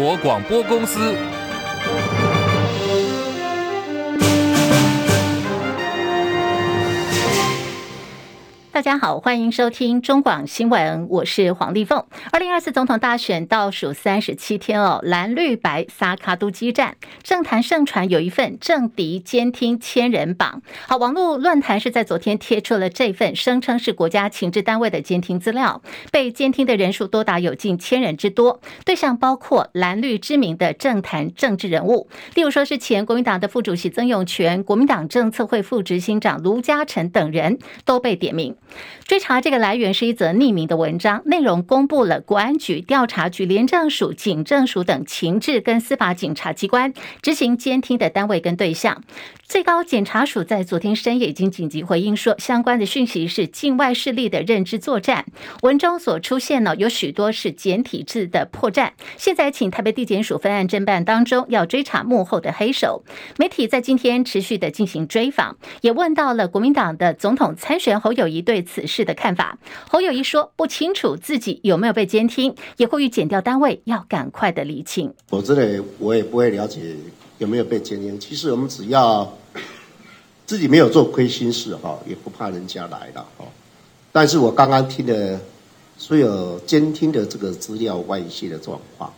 国广播公司。大家好，欢迎收听中广新闻，我是黄丽凤。二零二四总统大选倒数三十七天哦，蓝绿白撒卡都激战，政坛盛传有一份政敌监听千人榜。好，网络论坛是在昨天贴出了这份声称是国家情治单位的监听资料，被监听的人数多达有近千人之多，对象包括蓝绿知名的政坛政治人物，例如说是前国民党的副主席曾永权、国民党政策会副执行长卢嘉诚等人都被点名。追查这个来源是一则匿名的文章，内容公布了国安局、调查局、廉政署、警政署等情治跟司法警察机关执行监听的单位跟对象。最高检察署在昨天深夜已经紧急回应说，相关的讯息是境外势力的认知作战，文中所出现呢有许多是简体字的破绽。现在请台北地检署分案侦办当中，要追查幕后的黑手。媒体在今天持续的进行追访，也问到了国民党的总统参选侯友宜对此事的看法。侯友宜说不清楚自己有没有被监听，也呼吁检调单位要赶快的厘清。我这里我也不会了解有没有被监听。其实我们只要。自己没有做亏心事哈，也不怕人家来了哈。但是我刚刚听的所有监听的这个资料外泄的状况，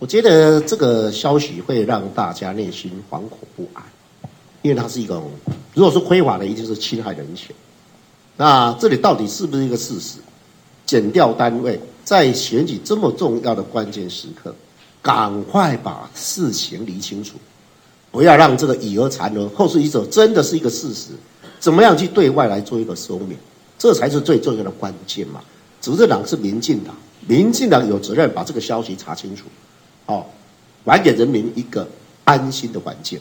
我觉得这个消息会让大家内心惶恐不安，因为它是一个，如果说非法的，一定是侵害人权。那这里到底是不是一个事实？检调单位在选举这么重要的关键时刻，赶快把事情理清楚。不要让这个以讹传讹，后事已者，真的是一个事实。怎么样去对外来做一个说明，这才是最重要的关键嘛。执政党是民进党，民进党有责任把这个消息查清楚，好，还给人民一个安心的环境。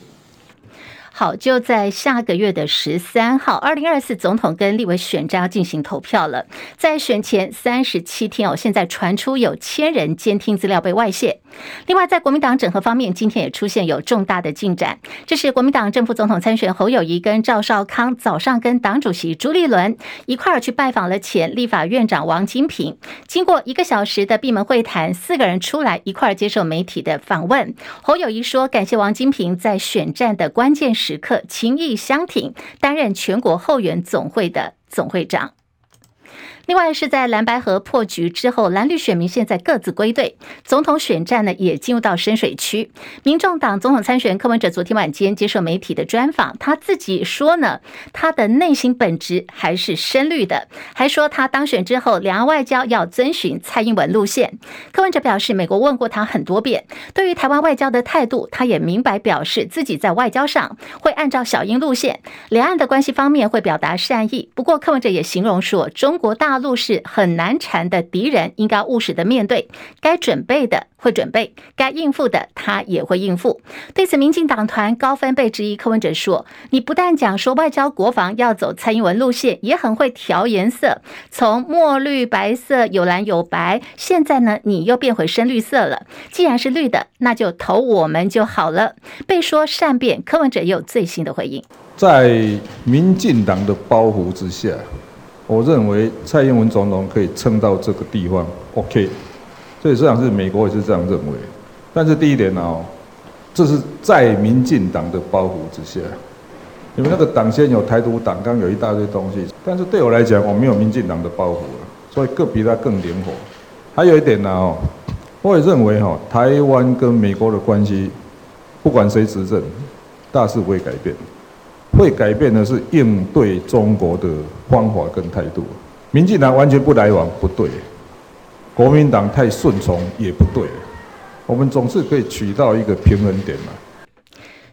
好，就在下个月的十三号，二零二四总统跟立委选战要进行投票了。在选前三十七天哦，现在传出有千人监听资料被外泄。另外，在国民党整合方面，今天也出现有重大的进展。这是国民党正副总统参选侯友谊跟赵少康早上跟党主席朱立伦一块儿去拜访了前立法院长王金平。经过一个小时的闭门会谈，四个人出来一块儿接受媒体的访问。侯友谊说，感谢王金平在选战的关键时时刻情谊相挺，担任全国后援总会的总会长。另外是在蓝白河破局之后，蓝绿选民现在各自归队，总统选战呢也进入到深水区。民众党总统参选柯文哲昨天晚间接受媒体的专访，他自己说呢，他的内心本质还是深绿的，还说他当选之后，两岸外交要遵循蔡英文路线。柯文哲表示，美国问过他很多遍，对于台湾外交的态度，他也明白表示自己在外交上会按照小英路线，两岸的关系方面会表达善意。不过柯文哲也形容说，中国大。大陆是很难缠的敌人，应该务实的面对，该准备的会准备，该应付的他也会应付。对此，民进党团高分贝质疑柯文哲说：“你不但讲说外交国防要走蔡英文路线，也很会调颜色，从墨绿、白色有蓝有白，现在呢你又变回深绿色了。既然是绿的，那就投我们就好了。”被说善变，柯文哲也有最新的回应：在民进党的包袱之下。我认为蔡英文总统可以撑到这个地方，OK，所以实际上是美国也是这样认为。但是第一点呢、哦，这是在民进党的包袱之下，你们那个党先有台独党，纲有一大堆东西。但是对我来讲，我没有民进党的包袱了，所以更比他更灵活。还有一点呢，哦，我也认为哈，台湾跟美国的关系，不管谁执政，大势不会改变。会改变的是应对中国的方法跟态度。民进党完全不来往不对，国民党太顺从也不对。我们总是可以取到一个平衡点嘛。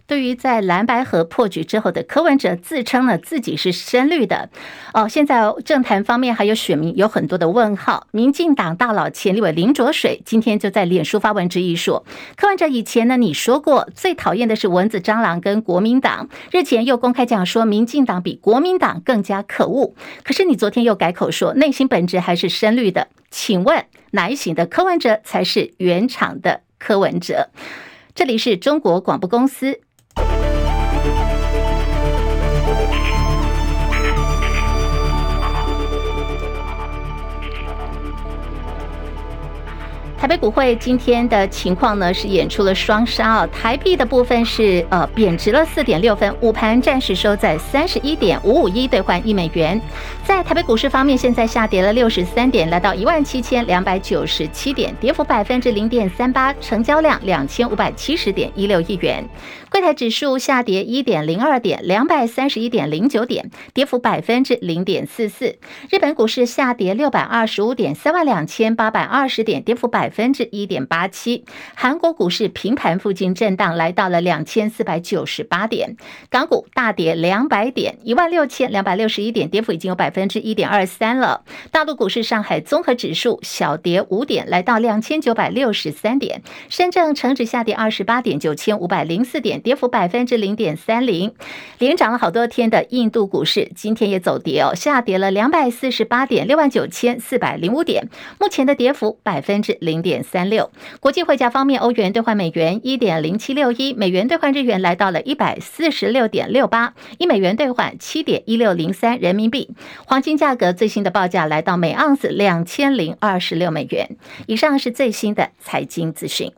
对于在蓝白河破局之后的柯文哲自称了自己是深绿的哦，现在政坛方面还有选民有很多的问号。民进党大佬前立委林卓水今天就在脸书发文质疑说，柯文哲以前呢你说过最讨厌的是蚊子蟑螂跟国民党，日前又公开讲说民进党比国民党更加可恶，可是你昨天又改口说内心本质还是深绿的，请问哪一型的柯文哲才是原厂的柯文哲？这里是中国广播公司。台北股会今天的情况呢，是演出了双杀啊。台币的部分是呃贬值了四点六分，午盘暂时收在三十一点五五一兑换一美元。在台北股市方面，现在下跌了六十三点，来到一万七千两百九十七点，跌幅百分之零点三八，成交量两千五百七十点一六亿元。柜台指数下跌一点零二点，两百三十一点零九点，跌幅百分之零点四四。日本股市下跌六百二十五点，三万两千八百二十点，跌幅百分之一点八七。韩国股市平盘附近震荡，来到了两千四百九十八点。港股大跌两百点，一万六千两百六十一点，跌幅已经有百分之一点二三了。大陆股市上海综合指数小跌五点，来到两千九百六十三点。深圳成指下跌二十八点，九千五百零四点。跌幅百分之零点三零，连涨了好多天的印度股市今天也走跌哦，下跌了两百四十八点，六万九千四百零五点，目前的跌幅百分之零点三六。国际汇价方面，欧元兑换美元一点零七六一，美元兑换日元来到了一百四十六点六八，一美元兑换七点一六零三人民币。黄金价格最新的报价来到每盎司两千零二十六美元。以上是最新的财经资讯。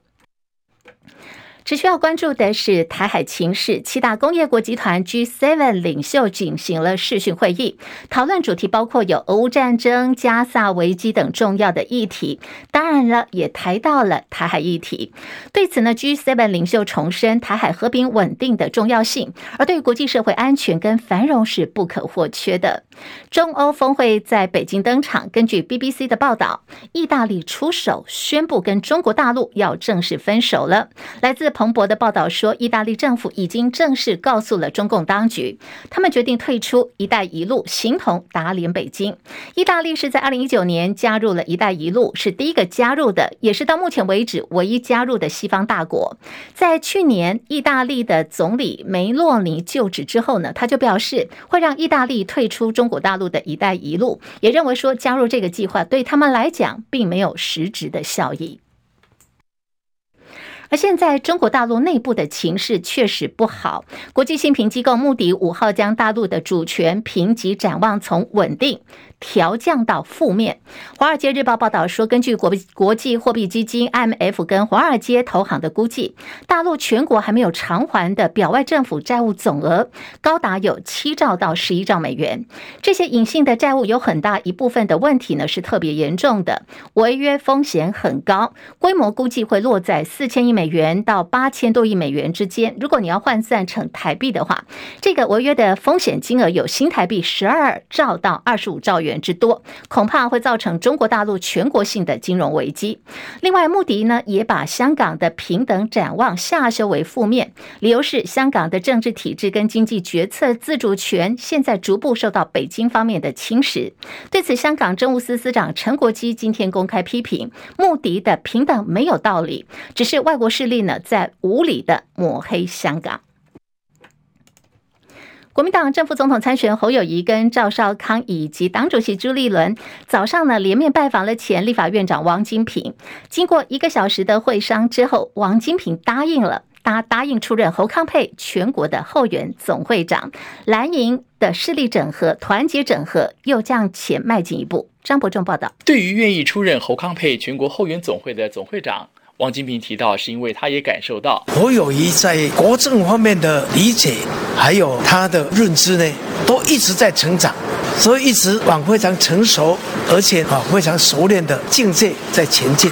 只需要关注的是台海情势，七大工业国集团 G7 领袖举行了视讯会议，讨论主题包括有俄乌战争、加萨危机等重要的议题，当然了，也谈到了台海议题。对此呢，G7 领袖重申台海和平稳定的重要性，而对于国际社会安全跟繁荣是不可或缺的。中欧峰会在北京登场，根据 BBC 的报道，意大利出手宣布跟中国大陆要正式分手了。来自彭博的报道说，意大利政府已经正式告诉了中共当局，他们决定退出“一带一路”，形同打脸北京。意大利是在二零一九年加入了“一带一路”，是第一个加入的，也是到目前为止唯一加入的西方大国。在去年，意大利的总理梅洛尼就职之后呢，他就表示会让意大利退出中国大陆的一带一路，也认为说加入这个计划对他们来讲并没有实质的效益。而现在，中国大陆内部的情势确实不好。国际信评机构穆迪五号将大陆的主权评级展望从稳定调降到负面。华尔街日报报道说，根据国国际货币基金 IMF 跟华尔街投行的估计，大陆全国还没有偿还的表外政府债务总额高达有七兆到十一兆美元。这些隐性的债务有很大一部分的问题呢是特别严重的，违约风险很高，规模估计会落在四千亿美元到八千多亿美元之间。如果你要换算成台币的话，这个违约的风险金额有新台币十二兆到二十五兆元。之多，恐怕会造成中国大陆全国性的金融危机。另外，穆迪呢也把香港的平等展望下修为负面，理由是香港的政治体制跟经济决策自主权现在逐步受到北京方面的侵蚀。对此，香港政务司司长陈国基今天公开批评穆迪的平等没有道理，只是外国势力呢在无理的抹黑香港。国民党政府总统参选侯友谊跟赵少康以及党主席朱立伦早上呢连面拜访了前立法院长王金平。经过一个小时的会商之后，王金平答应了，答答应出任侯康配全国的后援总会长。蓝营的势力整合、团结整合又向前迈进一步。张伯仲报道。对于愿意出任侯康配全国后援总会的总会长。王金平提到，是因为他也感受到侯友宜在国政方面的理解，还有他的认知呢，都一直在成长，所以一直往非常成熟，而且啊非常熟练的境界在前进。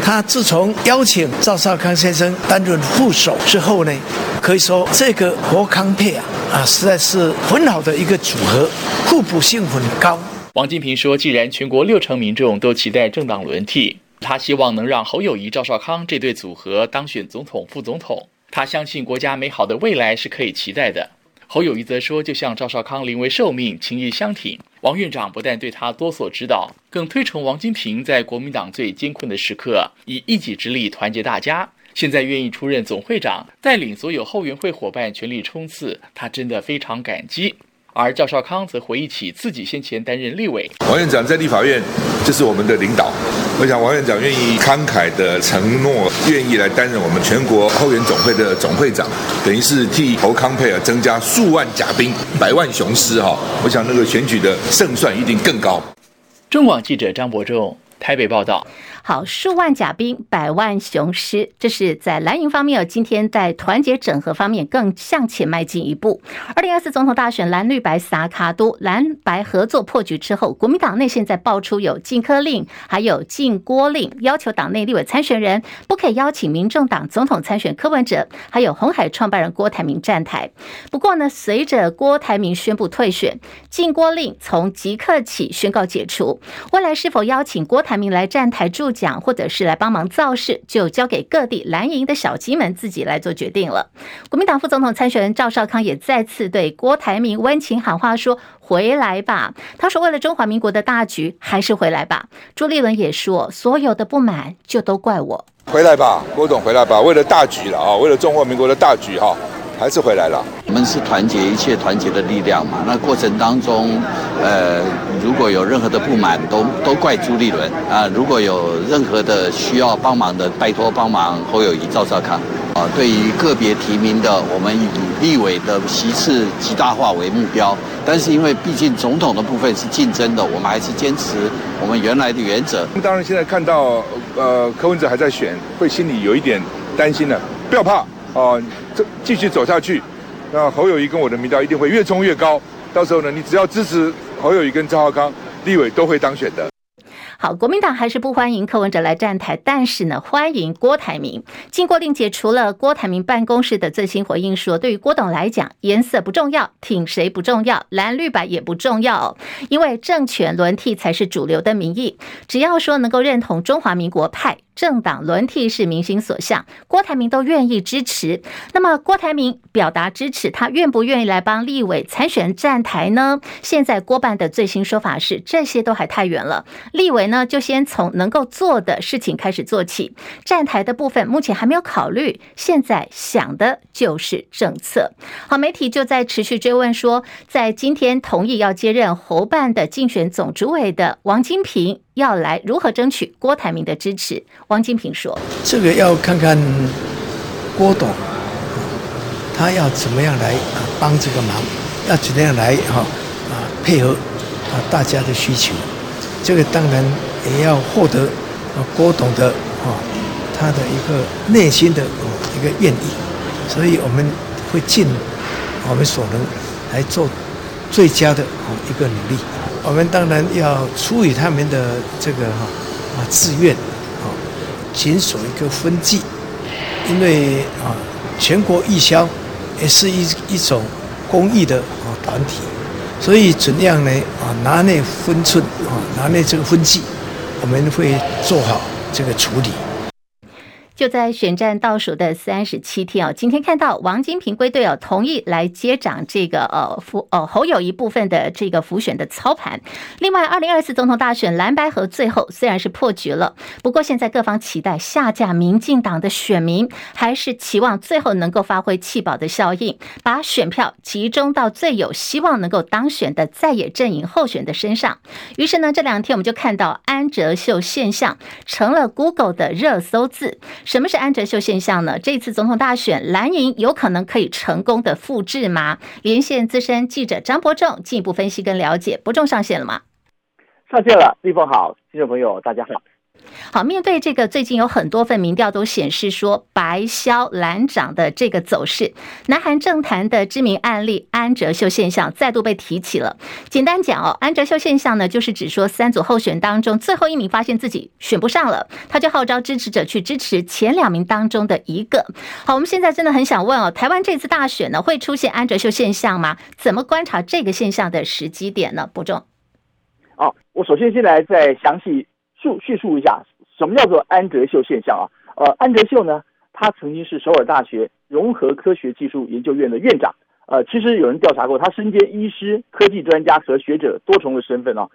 他自从邀请赵少康先生担任副手之后呢，可以说这个侯康配啊啊实在是很好的一个组合，互补性很高。王金平说，既然全国六成民众都期待政党轮替。他希望能让侯友谊、赵少康这对组合当选总统、副总统。他相信国家美好的未来是可以期待的。侯友谊则说：“就像赵少康临危受命、情义相挺，王院长不但对他多所指导，更推崇王金平在国民党最艰困的时刻以一己之力团结大家。现在愿意出任总会长，带领所有后援会伙伴全力冲刺，他真的非常感激。”而赵少康则回忆起自己先前担任立委，王院长在立法院就是我们的领导。我想王院长愿意慷慨的承诺，愿意来担任我们全国后援总会的总会长，等于是替侯康佩尔增加数万甲兵、百万雄师哈。我想那个选举的胜算一定更高。中广记者张伯仲台北报道。好，数万甲兵，百万雄师，这是在蓝营方面哦。今天在团结整合方面更向前迈进一步。二零二四总统大选，蓝绿白萨卡都，蓝白合作破局之后，国民党内现在爆出有禁柯令，还有禁郭令，要求党内立委参选人不可以邀请民众党总统参选柯文哲，还有红海创办人郭台铭站台。不过呢，随着郭台铭宣布退选，禁郭令从即刻起宣告解除。未来是否邀请郭台铭来站台助讲，或者是来帮忙造势，就交给各地蓝营的小鸡们自己来做决定了。国民党副总统参选人赵少康也再次对郭台铭温情喊话，说：“回来吧。”他说：“为了中华民国的大局，还是回来吧。”朱立伦也说：“所有的不满就都怪我，回来吧，郭总，回来吧。为了大局了啊，为了中华民国的大局哈。”还是回来了。我们是团结一切团结的力量嘛。那过程当中，呃，如果有任何的不满，都都怪朱立伦啊。如果有任何的需要帮忙的，拜托帮忙侯友宜、赵少康啊。对于个别提名的，我们以立委的席次极大化为目标。但是因为毕竟总统的部分是竞争的，我们还是坚持我们原来的原则。当然，现在看到呃柯文哲还在选，会心里有一点担心的。不要怕。哦，这继续走下去，那侯友谊跟我的民调一定会越冲越高。到时候呢，你只要支持侯友谊跟赵浩康，立委都会当选的。好，国民党还是不欢迎柯文哲来站台，但是呢，欢迎郭台铭。禁郭令解除了，郭台铭办公室的最新回应说，对于郭董来讲，颜色不重要，挺谁不重要，蓝绿白也不重要，因为政权轮替才是主流的民意。只要说能够认同中华民国派。政党轮替是民心所向，郭台铭都愿意支持。那么郭台铭表达支持，他愿不愿意来帮立委参选站台呢？现在郭办的最新说法是，这些都还太远了。立委呢，就先从能够做的事情开始做起。站台的部分目前还没有考虑，现在想的就是政策。好，媒体就在持续追问说，在今天同意要接任侯办的竞选总主委的王金平。要来如何争取郭台铭的支持？王金平说：“这个要看看郭董，他要怎么样来啊帮这个忙，要怎么样来哈啊配合啊大家的需求。这个当然也要获得啊郭董的啊他的一个内心的一个愿意，所以我们会尽我们所能来做最佳的啊一个努力。”我们当然要出于他们的这个哈啊自愿啊，谨守一个分际，因为啊全国义消也是一一种公益的啊团体，所以怎样呢啊拿捏分寸啊拿捏这个分际，我们会做好这个处理。就在选战倒数的三十七天哦，今天看到王金平归队哦，同意来接掌这个呃辅呃侯友一部分的这个辅选的操盘。另外，二零二四总统大选蓝白合最后虽然是破局了，不过现在各方期待下架民进党的选民，还是期望最后能够发挥弃保的效应，把选票集中到最有希望能够当选的在野阵营候选的身上。于是呢，这两天我们就看到安哲秀现象成了 Google 的热搜字。什么是安哲秀现象呢？这次总统大选，蓝营有可能可以成功的复制吗？连线资深记者张伯仲进一步分析跟了解。伯仲上线了吗？上线了，立峰好，听众朋友大家好。好，面对这个最近有很多份民调都显示说白消蓝涨的这个走势，南韩政坛的知名案例安哲秀现象再度被提起了。简单讲哦，安哲秀现象呢，就是指说三组候选当中最后一名发现自己选不上了，他就号召支持者去支持前两名当中的一个。好，我们现在真的很想问哦，台湾这次大选呢会出现安哲秀现象吗？怎么观察这个现象的时机点呢？伯仲。哦，我首先先来再详细。述叙述一下什么叫做安哲秀现象啊？呃，安哲秀呢，他曾经是首尔大学融合科学技术研究院的院长。呃，其实有人调查过，他身兼医师、科技专家和学者多重的身份啊。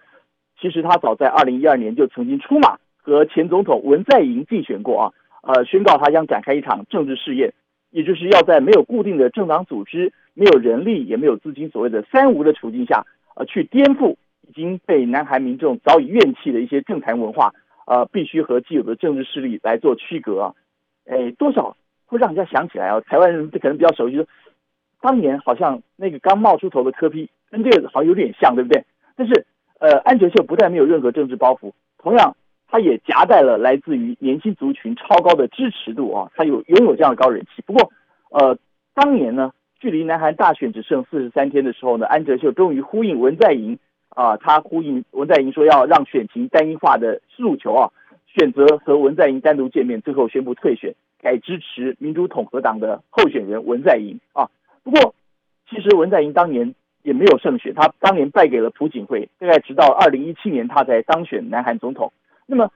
其实他早在二零一二年就曾经出马和前总统文在寅竞选过啊。呃，宣告他将展开一场政治试验，也就是要在没有固定的政党组织、没有人力也没有资金，所谓的三无的处境下，呃，去颠覆。已经被南韩民众早已怨气的一些政坛文化，呃，必须和既有的政治势力来做区隔啊，哎，多少会让人家想起来啊，台湾人可能比较熟悉，当年好像那个刚冒出头的柯批跟这个好像有点像，对不对？但是，呃，安哲秀不但没有任何政治包袱，同样他也夹带了来自于年轻族群超高的支持度啊，他有拥有这样的高人气。不过，呃，当年呢，距离南韩大选只剩四十三天的时候呢，安哲秀终于呼应文在寅啊，他呼应文在寅说要让选情单一化的诉求啊，选择和文在寅单独见面，最后宣布退选，改支持民主统合党的候选人文在寅啊。不过，其实文在寅当年也没有胜选，他当年败给了朴槿惠，大概直到二零一七年他才当选南韩总统。那么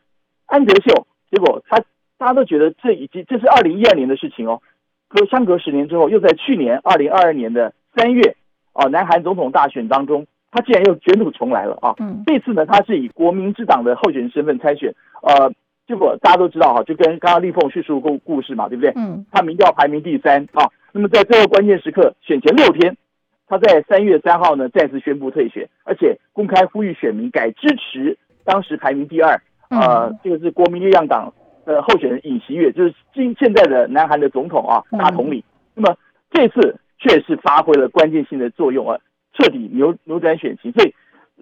安哲秀，结果他大家都觉得这已经这是二零一二年的事情哦，隔相隔十年之后，又在去年二零二二年的三月啊，南韩总统大选当中，他竟然又卷土重来了啊！嗯，这次呢，他是以国民之党的候选人身份参选，呃，结果大家都知道哈，就跟刚刚立凤叙述故故事嘛，对不对？嗯，他民调排名第三啊，那么在最后关键时刻选前六天，他在三月三号呢再次宣布退选，而且公开呼吁选民改支持当时排名第二。呃，这个是国民力量党的候选人尹锡悦，就是今现在的南韩的总统啊，大统领。那么这次确实发挥了关键性的作用啊，彻底扭扭转选情。所以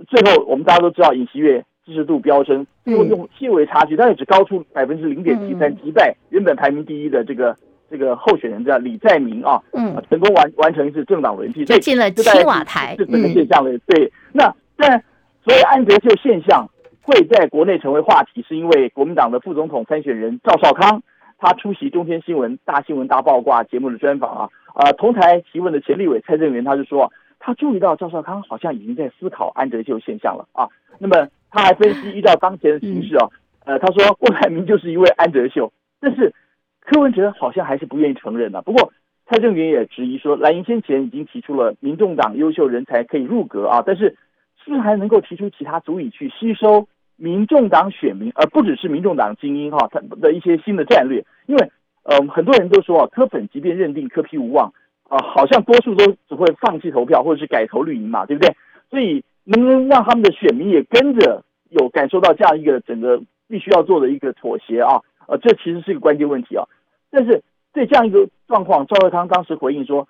最后我们大家都知道，尹锡悦支持度飙升，用用细微差距，但是只高出百分之零点七三，击败原本排名第一的这个这个候选人叫李在明啊，嗯，成功完完成一次政党轮替，就进了青瓦台，是整个现象的。对，那但所以安哲秀现象。会在国内成为话题，是因为国民党的副总统参选人赵少康，他出席中天新闻大新闻大爆挂节目的专访啊，呃，同台提问的前立委蔡正元他就说，他注意到赵少康好像已经在思考安德秀现象了啊。那么他还分析，遇到当前的形势啊，呃，他说郭台铭就是一位安德秀，但是柯文哲好像还是不愿意承认啊。不过蔡正元也质疑说，蓝营先前已经提出了民众党优秀人才可以入阁啊，但是。是不是还能够提出其他足以去吸收民众党选民，而不只是民众党精英哈，他的一些新的战略？因为呃，很多人都说啊，柯粉即便认定柯批无望啊，好像多数都只会放弃投票或者是改投绿营嘛，对不对？所以能不能让他们的选民也跟着有感受到这样一个整个必须要做的一个妥协啊？呃，这其实是一个关键问题啊。但是对这样一个状况，赵少康当时回应说，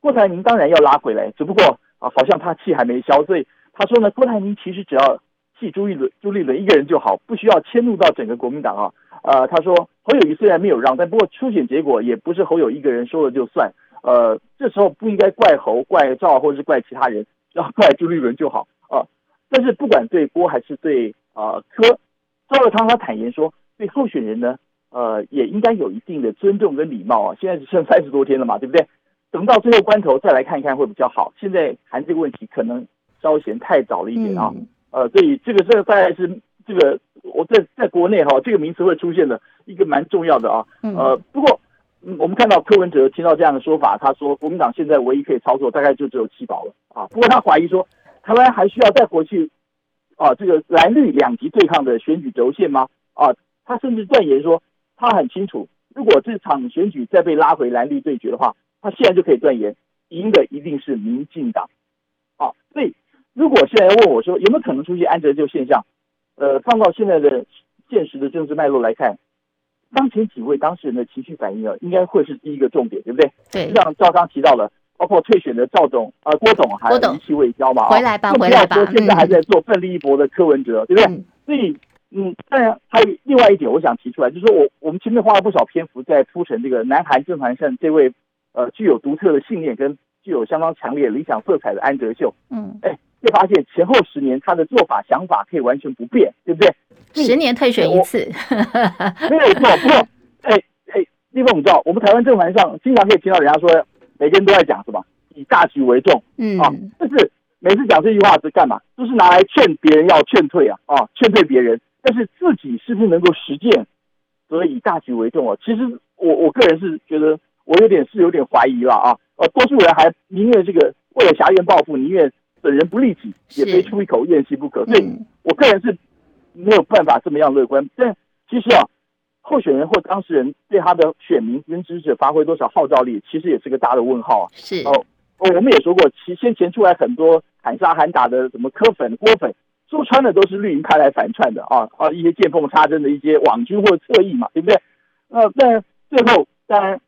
郭台铭当然要拉回来，只不过啊，好像他气还没消，所以。他说呢，郭台铭其实只要弃朱立伦、朱立伦一个人就好，不需要迁怒到整个国民党啊。呃，他说侯友谊虽然没有让，但不过初选结果也不是侯友一个人说了就算。呃，这时候不应该怪侯、怪赵或者是怪其他人，要怪朱立伦就好啊。但是不管对郭还是对啊柯，赵少康他坦言说，对候选人呢，呃，也应该有一定的尊重跟礼貌啊。现在只剩三十多天了嘛，对不对？等到最后关头再来看一看会比较好。现在谈这个问题可能。稍嫌太早了一点啊，呃，所以这个这个大概是这个我在在国内哈，这个名词会出现的一个蛮重要的啊，呃，不过我们看到柯文哲听到这样的说法，他说国民党现在唯一可以操作大概就只有七宝了啊，不过他怀疑说台湾还需要再回去啊这个蓝绿两极对抗的选举轴线吗？啊，他甚至断言说他很清楚，如果这场选举再被拉回蓝绿对决的话，他现在就可以断言赢的一定是民进党啊，所以。如果现在要问我说有没有可能出现安哲秀现象，呃，放到现在的现实的政治脉络来看，当前几位当事人的情绪反应啊，应该会是第一个重点，对不对？对。像赵刚提到了，包括退选的赵总啊、呃，郭总还余气未交嘛，回来吧，回来吧。现在还在做奋力一搏的柯文哲，对不对？嗯、所以，嗯，当然还有另外一点，我想提出来，就是说我我们前面花了不少篇幅在铺陈这个南韩政坛上这位呃具有独特的信念跟具有相当强烈理想色彩的安哲秀，嗯，哎。会发现前后十年他的做法想法可以完全不变，对不对？十年退选一次，没有错。不过，哎哎，立峰，你知道我们台湾政坛上经常可以听到人家说，每个人都在讲什么以大局为重，嗯啊，但是每次讲这句话是干嘛？就是拿来劝别人要劝退啊啊，劝退别人。但是自己是不是能够实践，所以以大局为重啊？其实我我个人是觉得，我有点是有点怀疑了啊。呃，多数人还宁愿这个为了狭怨报复，宁愿。损人不利己，也非出一口怨气不可。所以，我个人是没有办法这么样乐观。但其实啊，候选人或当事人对他的选民跟支持者发挥多少号召力，其实也是个大的问号啊。是哦，我们也说过，其先前出来很多喊杀喊打的什么柯粉、郭粉，说穿的都是绿营派来反串的啊啊，一些见缝插针的一些网军或者侧翼嘛，对不对？呃，但最后当然，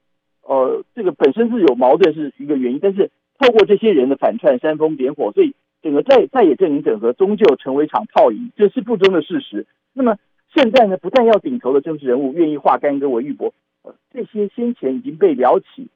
呃，这个本身是有矛盾是一个原因，但是。透过这些人的反串、煽风点火，所以整个在在野阵营整合终究成为一场泡影，这是不争的事实。那么现在呢，不但要顶头的政治人物愿意化干戈为玉帛，呃，这些先前已经被撩起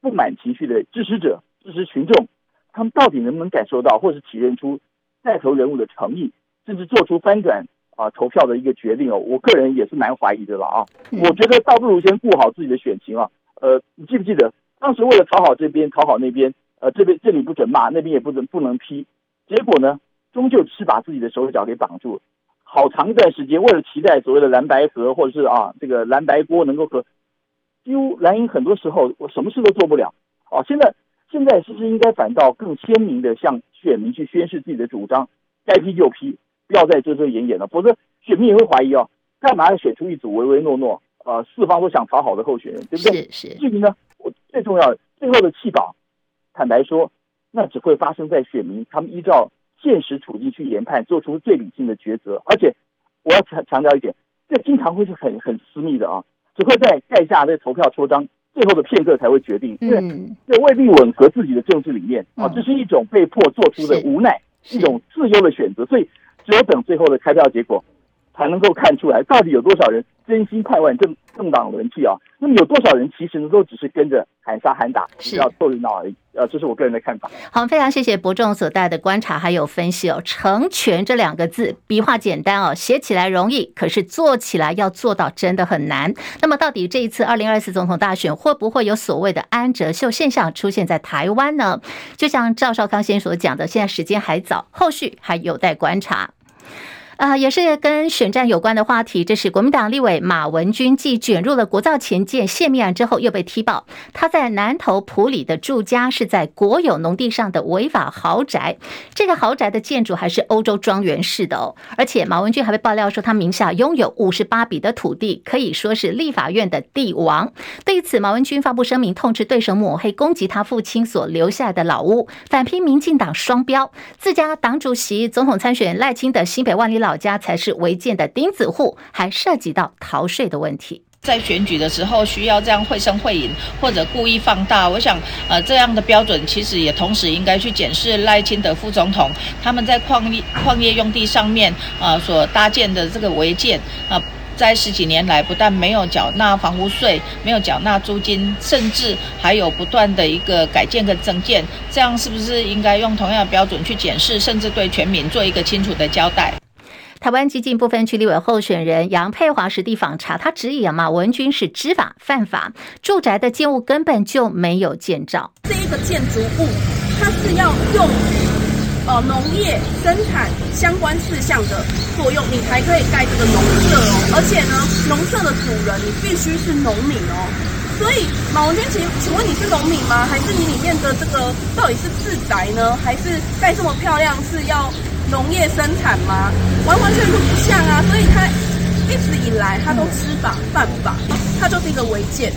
不满情绪的支持者、支持群众，他们到底能不能感受到，或是体认出带头人物的诚意，甚至做出翻转啊、呃、投票的一个决定哦？我个人也是蛮怀疑的了啊。我觉得倒不如先顾好自己的选情啊。呃，你记不记得当时为了讨好这边、讨好那边，呃，这边这里不准骂，那边也不准不能批，结果呢，终究是把自己的手脚给绑住了。好长一段时间，为了期待所谓的蓝白合，或者是啊这个蓝白锅能够和，几乎蓝营很多时候我什么事都做不了。哦，现在现在是不是应该反倒更鲜明的向选民去宣示自己的主张，该批就批，不要再遮遮掩掩了，否则选民也会怀疑哦，干嘛要选出一组唯唯诺诺，呃，四方都想讨好的候选人，对不对？是是。至于呢，我最重要的最后的弃保，坦白说，那只会发生在选民他们依照。现实处境去研判，做出最理性的抉择。而且，我要强强调一点，这经常会是很很私密的啊，只会在盖下那投票戳章最后的片刻才会决定，因为这未必吻合自己的政治理念啊，这是一种被迫做出的无奈，一种自由的选择。所以，只有等最后的开票结果，才能够看出来到底有多少人真心盼望政政党轮替啊。那么有多少人其实呢，都只是跟着喊杀喊打，是要凑热闹而已。呃，这是我个人的看法。好，非常谢谢伯仲所带的观察还有分析哦。成全这两个字，笔画简单哦，写起来容易，可是做起来要做到真的很难。那么，到底这一次二零二四总统大选会不会有所谓的安哲秀现象出现在台湾呢？就像赵少康先生所讲的，现在时间还早，后续还有待观察。啊、也是跟选战有关的话题。这是国民党立委马文君，继卷入了国造前舰泄密案之后，又被踢爆，他在南投埔里的住家是在国有农地上的违法豪宅。这个豪宅的建筑还是欧洲庄园式的哦。而且马文君还被爆料说，他名下拥有五十八笔的土地，可以说是立法院的帝王。对此，马文君发布声明，痛斥对手抹黑攻击他父亲所留下的老屋，反批民进党双标，自家党主席总统参选赖清德新北万里老。老家才是违建的钉子户，还涉及到逃税的问题。在选举的时候需要这样绘声绘影，或者故意放大。我想，呃，这样的标准其实也同时应该去检视赖清德副总统他们在矿业矿业用地上面、呃、所搭建的这个违建啊。在十几年来，不但没有缴纳房屋税，没有缴纳租金，甚至还有不断的一个改建跟增建，这样是不是应该用同样的标准去检视，甚至对全民做一个清楚的交代？台湾基进不分区立委候选人杨佩华实地访查，他质疑马文君是知法犯法，住宅的建物根本就没有建造。这一个建筑物，它是要用于呃农业生产相关事项的作用，你才可以盖这个农舍哦。而且呢，农舍的主人你必须是农民哦。所以马文君，请请问你是农民吗？还是你里面的这个到底是自宅呢？还是盖这么漂亮是要？农业生产吗？完完全全不像啊！所以他一直以来他都知法犯法，他就是一个违建。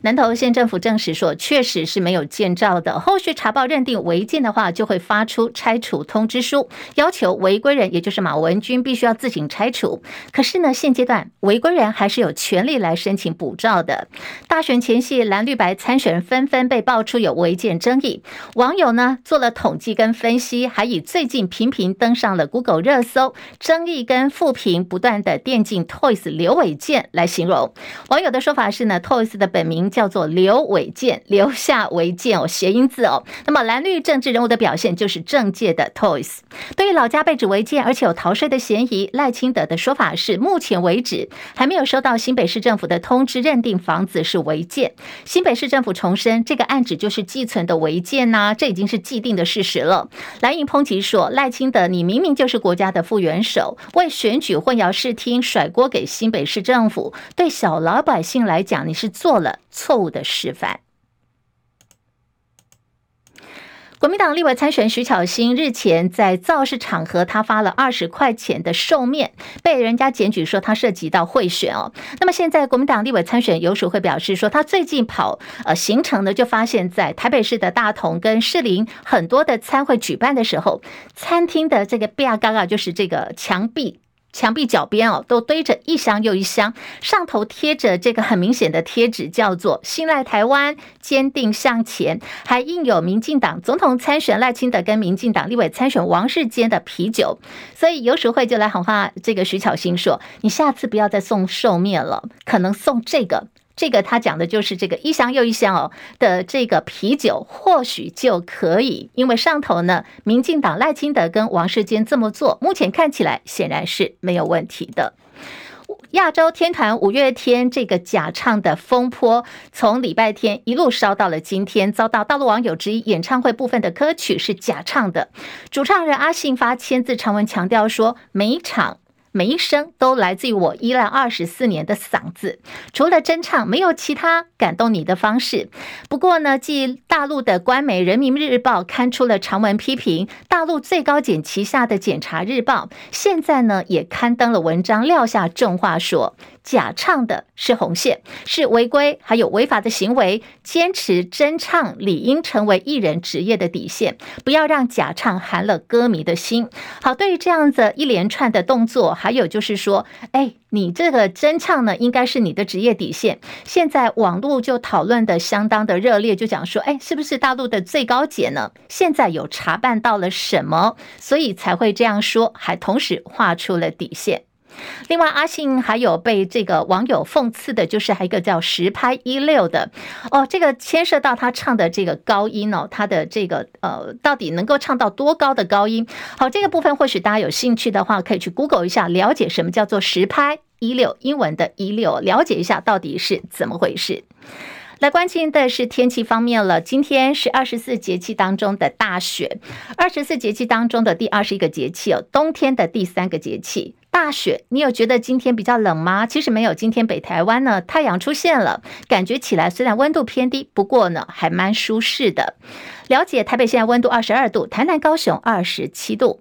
南投县政府证实说，确实是没有建造的。后续查报认定违建的话，就会发出拆除通知书，要求违规人，也就是马文君，必须要自行拆除。可是呢，现阶段违规人还是有权利来申请补照的。大选前夕，蓝绿白参选人纷纷被爆出有违建争议，网友呢做了统计跟分析，还以最近频频登上了 Google 热搜、争议跟负评不断的电竞 Toys 刘伟健来形容。网友的说法是呢，Toys 的本名。叫做刘伟健，留下违建哦，谐音字哦。那么蓝绿政治人物的表现就是政界的 Toys。对于老家被指违建，而且有逃税的嫌疑，赖清德的说法是，目前为止还没有收到新北市政府的通知，认定房子是违建。新北市政府重申，这个案子就是寄存的违建呐、这已经是既定的事实了。蓝营抨击说，赖清德，你明明就是国家的副元首，为选举混淆视听，甩锅给新北市政府，对小老百姓来讲，你是做了。错误的示范。国民党立委参选徐巧芯日前在造势场合，他发了二十块钱的寿面，被人家检举说他涉及到贿选哦。那么现在国民党立委参选游淑会表示说，他最近跑呃行程呢，就发现，在台北市的大同跟士林很多的餐会举办的时候，餐厅的这个壁啊嘎嘎就是这个墙壁。墙壁角边哦，都堆着一箱又一箱，上头贴着这个很明显的贴纸，叫做“信赖台湾，坚定向前”，还印有民进党总统参选赖清德跟民进党立委参选王世坚的啤酒。所以游淑慧就来喊话这个徐巧芯说：“你下次不要再送寿面了，可能送这个。”这个他讲的就是这个一箱又一箱哦的这个啤酒，或许就可以，因为上头呢，民进党赖清德跟王世坚这么做，目前看起来显然是没有问题的。亚洲天团五月天这个假唱的风波，从礼拜天一路烧到了今天，遭到大陆网友质疑演唱会部分的歌曲是假唱的。主唱人阿信发签字长文强调说，每一场。每一声都来自于我依赖二十四年的嗓子，除了真唱，没有其他感动你的方式。不过呢，继大陆的官媒《人民日报》刊出了长文批评大陆最高检旗下的《检察日报》，现在呢也刊登了文章，撂下重话说。假唱的是红线，是违规，还有违法的行为。坚持真唱理应成为艺人职业的底线，不要让假唱寒了歌迷的心。好，对于这样子一连串的动作，还有就是说，哎，你这个真唱呢，应该是你的职业底线。现在网络就讨论的相当的热烈，就讲说，哎，是不是大陆的最高检呢？现在有查办到了什么，所以才会这样说，还同时画出了底线。另外，阿信还有被这个网友讽刺的，就是还有一个叫实拍一六的哦，这个牵涉到他唱的这个高音哦，他的这个呃，到底能够唱到多高的高音？好，这个部分或许大家有兴趣的话，可以去 Google 一下，了解什么叫做实拍一六，英文的一六，了解一下到底是怎么回事。来关心的是天气方面了。今天是二十四节气当中的大雪，二十四节气当中的第二十一个节气哦，冬天的第三个节气大雪。你有觉得今天比较冷吗？其实没有，今天北台湾呢太阳出现了，感觉起来虽然温度偏低，不过呢还蛮舒适的。了解台北现在温度二十二度，台南高雄二十七度。